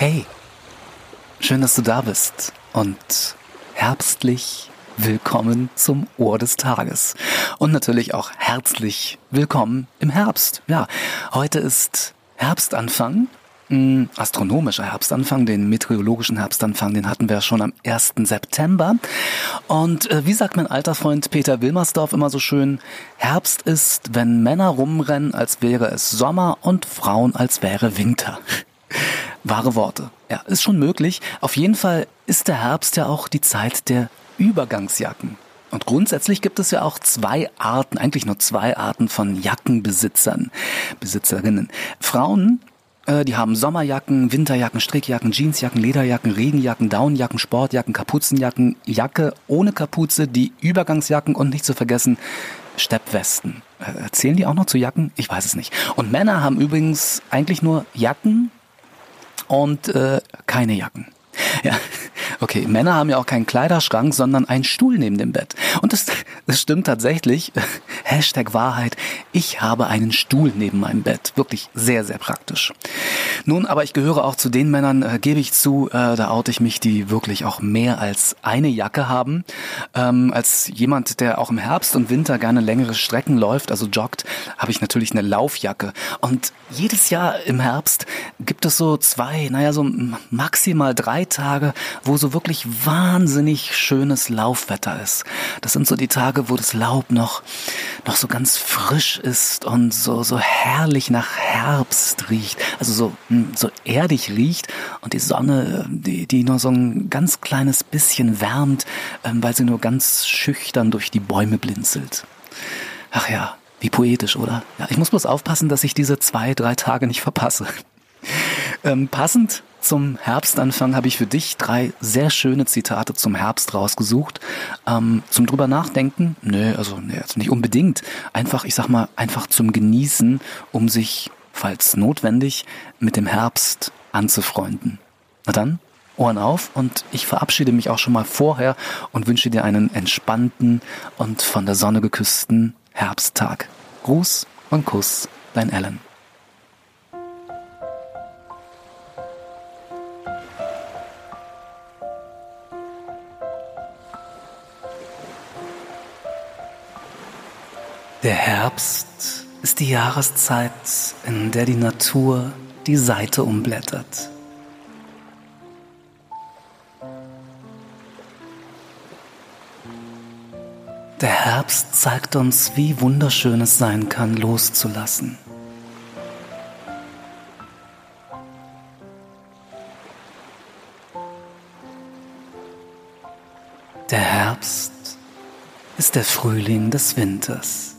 Hey, schön, dass du da bist und herbstlich willkommen zum Ohr des Tages. Und natürlich auch herzlich willkommen im Herbst. Ja, heute ist Herbstanfang, astronomischer Herbstanfang, den meteorologischen Herbstanfang, den hatten wir schon am 1. September. Und äh, wie sagt mein alter Freund Peter Wilmersdorf immer so schön, Herbst ist, wenn Männer rumrennen, als wäre es Sommer und Frauen, als wäre Winter. Wahre Worte. Ja, ist schon möglich. Auf jeden Fall ist der Herbst ja auch die Zeit der Übergangsjacken. Und grundsätzlich gibt es ja auch zwei Arten, eigentlich nur zwei Arten von Jackenbesitzern, Besitzerinnen. Frauen, äh, die haben Sommerjacken, Winterjacken, Strickjacken, Jeansjacken, Lederjacken, Regenjacken, Downjacken, Sportjacken, Kapuzenjacken, Jacke ohne Kapuze, die Übergangsjacken und nicht zu vergessen Steppwesten. Äh, zählen die auch noch zu Jacken? Ich weiß es nicht. Und Männer haben übrigens eigentlich nur Jacken, und äh, keine Jacken. Ja, okay. Männer haben ja auch keinen Kleiderschrank, sondern einen Stuhl neben dem Bett. Und das, das stimmt tatsächlich. Hashtag Wahrheit. Ich habe einen Stuhl neben meinem Bett. Wirklich sehr, sehr praktisch. Nun, aber ich gehöre auch zu den Männern, äh, gebe ich zu, äh, da oute ich mich, die wirklich auch mehr als eine Jacke haben. Ähm, als jemand, der auch im Herbst und Winter gerne längere Strecken läuft, also joggt, habe ich natürlich eine Laufjacke. Und jedes Jahr im Herbst gibt es so zwei, naja, so maximal drei Tage, wo so wirklich wahnsinnig schönes Laufwetter ist. Das sind so die Tage, wo das Laub noch, noch so ganz frisch ist und so, so herrlich nach Herbst riecht. Also so, hm, so erdig riecht und die Sonne, die, die nur so ein ganz kleines bisschen wärmt, ähm, weil sie nur ganz schüchtern durch die Bäume blinzelt. Ach ja, wie poetisch, oder? Ja, ich muss bloß aufpassen, dass ich diese zwei, drei Tage nicht verpasse. Ähm, passend zum Herbstanfang habe ich für dich drei sehr schöne Zitate zum Herbst rausgesucht. Ähm, zum drüber nachdenken? Nö, also, nee, also nicht unbedingt. Einfach, ich sag mal, einfach zum Genießen, um sich, falls notwendig, mit dem Herbst anzufreunden. Na dann, Ohren auf und ich verabschiede mich auch schon mal vorher und wünsche dir einen entspannten und von der Sonne geküssten Herbsttag. Gruß und Kuss, dein Alan. Der Herbst ist die Jahreszeit, in der die Natur die Seite umblättert. Der Herbst zeigt uns, wie wunderschön es sein kann, loszulassen. Der Herbst ist der Frühling des Winters.